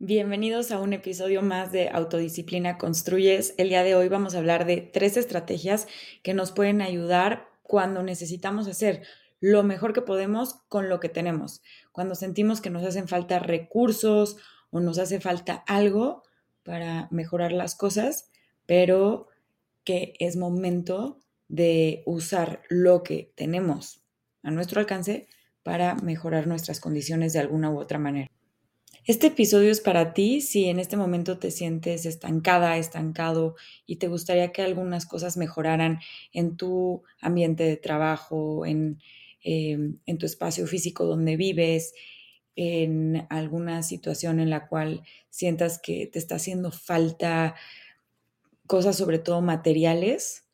Bienvenidos a un episodio más de Autodisciplina Construyes. El día de hoy vamos a hablar de tres estrategias que nos pueden ayudar cuando necesitamos hacer lo mejor que podemos con lo que tenemos. Cuando sentimos que nos hacen falta recursos o nos hace falta algo para mejorar las cosas, pero que es momento de usar lo que tenemos a nuestro alcance para mejorar nuestras condiciones de alguna u otra manera. Este episodio es para ti si en este momento te sientes estancada, estancado y te gustaría que algunas cosas mejoraran en tu ambiente de trabajo, en, em, en tu espacio físico donde vives, en alguna situación en la cual sientas que te está haciendo falta cosas sobre todo materiales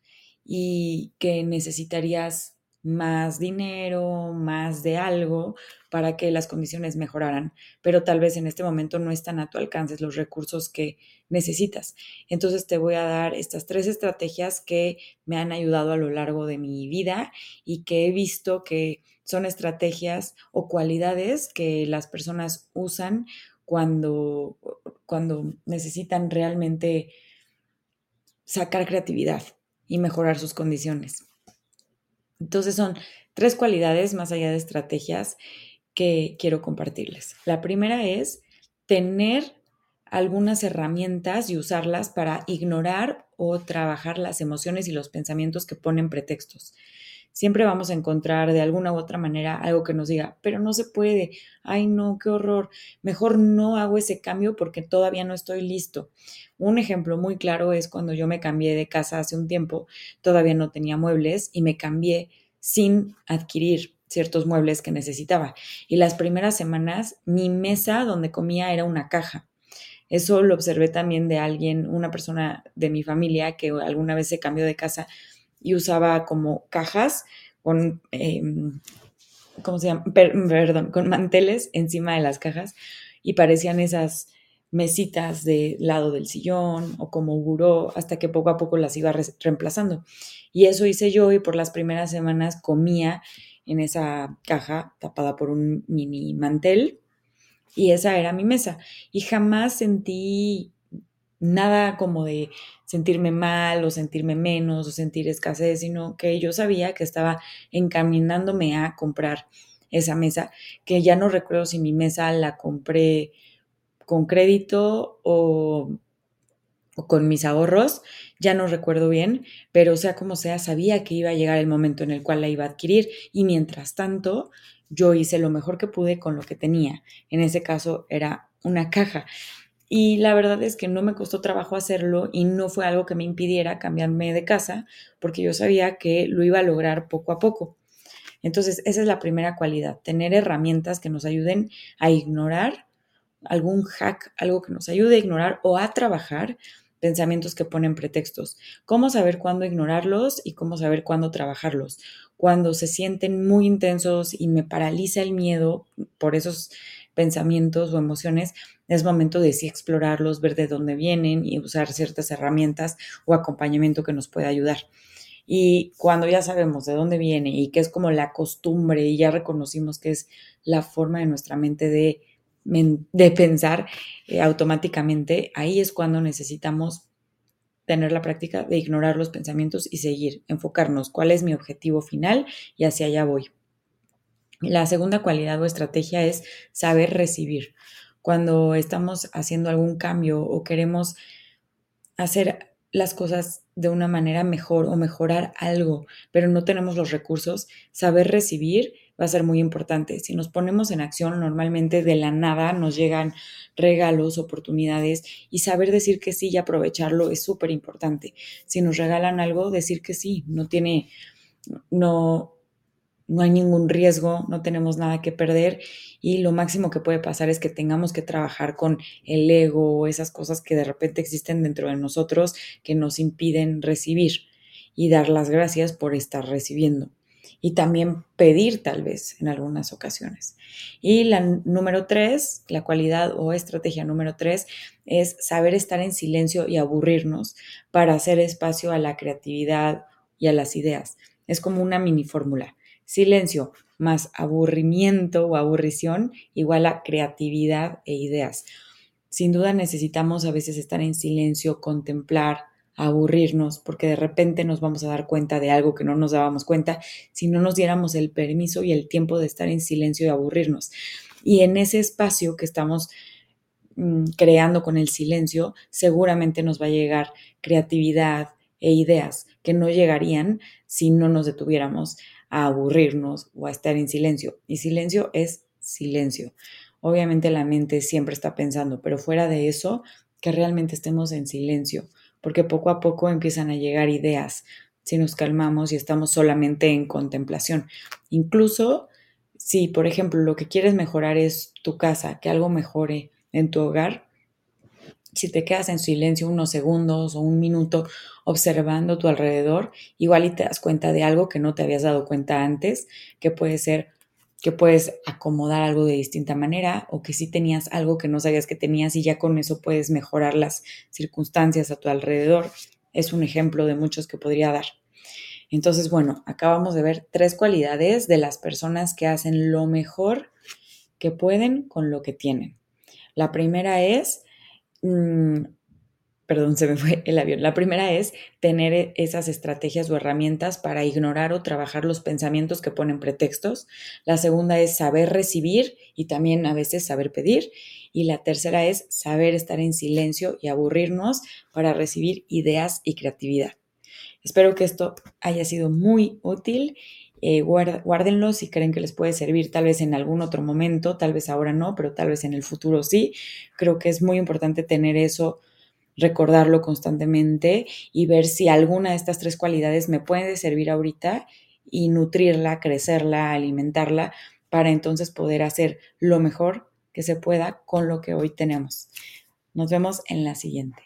y que necesitarías más dinero, más de algo para que las condiciones mejoraran, pero tal vez en este momento no están a tu alcance los recursos que necesitas. Entonces te voy a dar estas tres estrategias que me han ayudado a lo largo de mi vida y que he visto que son estrategias o cualidades que las personas usan cuando, cuando necesitan realmente sacar creatividad y mejorar sus condiciones. Entonces son tres cualidades más allá de estrategias que quiero compartirles. La primera es tener algunas herramientas y usarlas para ignorar o trabajar las emociones y los pensamientos que ponen pretextos. Siempre vamos a encontrar de alguna u otra manera algo que nos diga, pero no se puede, ay no, qué horror, mejor no hago ese cambio porque todavía no estoy listo. Un ejemplo muy claro es cuando yo me cambié de casa hace un tiempo, todavía no tenía muebles y me cambié sin adquirir ciertos muebles que necesitaba. Y las primeras semanas mi mesa donde comía era una caja. Eso lo observé también de alguien, una persona de mi familia que alguna vez se cambió de casa y usaba como cajas con, em, ¿cómo se perdón, con manteles encima de las cajas y parecían esas mesitas de lado del sillón o como buró hasta que poco a poco las iba reemplazando. Y eso hice yo y por las primeras semanas comía en esa caja tapada por un mini mantel y esa era mi mesa. Y jamás sentí nada como de sentirme mal o sentirme menos o sentir escasez, sino que yo sabía que estaba encaminándome a comprar esa mesa, que ya no recuerdo si mi mesa la compré con crédito o, con mis ahorros, ya no recuerdo bien, pero sea como sea, sabía que iba a llegar el momento en el cual la iba a adquirir y mientras tanto yo hice lo mejor que pude con lo que tenía. En ese caso era una caja. Y la verdad es que no me costó trabajo hacerlo y no fue algo que me impidiera cambiarme de casa, porque yo sabía que lo iba a lograr poco a poco. Entonces, esa es la primera cualidad, tener herramientas que nos ayuden a ignorar algún hack, algo que nos ayude a ignorar o a trabajar pensamientos que ponen pretextos. ¿Cómo saber cuándo ignorarlos y cómo saber cuándo trabajarlos? Cuando se sienten muy intensos y me paraliza el miedo por esos pensamientos o emociones, es momento de sí explorarlos, ver de dónde vienen y usar ciertas herramientas o acompañamiento que nos pueda ayudar. Y cuando ya sabemos de dónde viene y que es como la costumbre y ya reconocimos que es la forma de nuestra mente de pensar eh, automáticamente, ahí es cuando necesitamos tener la práctica de ignorar los pensamientos y seguir, enfocarnos cuál es mi objetivo final y hacia allá voy. La segunda cualidad o estrategia es saber recibir. Cuando estamos haciendo algún cambio o queremos hacer las cosas de una manera mejor o mejorar algo, pero no tenemos los recursos, saber recibir va a ser muy importante. Si nos ponemos en acción, normalmente de la nada nos llegan regalos, oportunidades y saber decir que sí y aprovecharlo es súper importante. Si nos regalan algo, decir que sí, no tiene, no, no hay ningún riesgo, no tenemos nada que perder y lo máximo que puede pasar es que tengamos que trabajar con el ego o esas cosas que de repente existen dentro de nosotros que nos impiden recibir y dar las gracias por estar recibiendo y también pedir tal vez en algunas ocasiones. Y la número tres, la cualidad o estrategia número tres es saber estar en silencio y aburrirnos para hacer espacio a la creatividad y a las ideas. Es como una mini fórmula. Silencio más aburrimiento o aburrición igual a creatividad e ideas. Sin duda necesitamos a veces estar en silencio, contemplar, aburrirnos, porque de repente nos vamos a dar cuenta de algo que no nos dábamos cuenta si no nos diéramos el permiso y el tiempo de estar en silencio y aburrirnos. Y en ese espacio que estamos mm, creando con el silencio, seguramente nos va a llegar creatividad e ideas que no llegarían si no nos detuviéramos a aburrirnos o a estar en silencio. Y silencio es silencio. Obviamente la mente siempre está pensando, pero fuera de eso, que realmente estemos en silencio, porque poco a poco empiezan a llegar ideas si nos calmamos y estamos solamente en contemplación. Incluso si, por ejemplo, lo que quieres mejorar es tu casa, que algo mejore en tu hogar, si te quedas en silencio unos segundos o un minuto observando tu alrededor, igual y te das cuenta de algo que no te habías dado cuenta antes, que puede ser que puedes acomodar algo de distinta manera o que si tenías algo que no sabías que tenías y ya con eso puedes mejorar las circunstancias a tu alrededor. Es un ejemplo de muchos que podría dar. Entonces, bueno, acabamos de ver tres cualidades de las personas que hacen lo mejor que pueden con lo que tienen. La primera es mm, perdón, se me fue el avión. La primera es tener e, esas estrategias o herramientas para ignorar o trabajar los pensamientos que ponen pretextos. La segunda es saber recibir y también a veces saber pedir. Y la tercera es saber estar en silencio y aburrirnos para recibir ideas y creatividad. Espero que esto haya sido muy útil. Eh, guárdenlo si creen que les puede servir tal vez en algún otro momento, tal vez ahora no, pero tal vez en el futuro sí. Creo que es muy importante tener eso recordarlo constantemente y ver si alguna de estas tres cualidades me puede servir ahorita y nutrirla, crecerla, alimentarla para entonces poder hacer lo mejor que se pueda con lo que hoy tenemos. Nos vemos en la siguiente.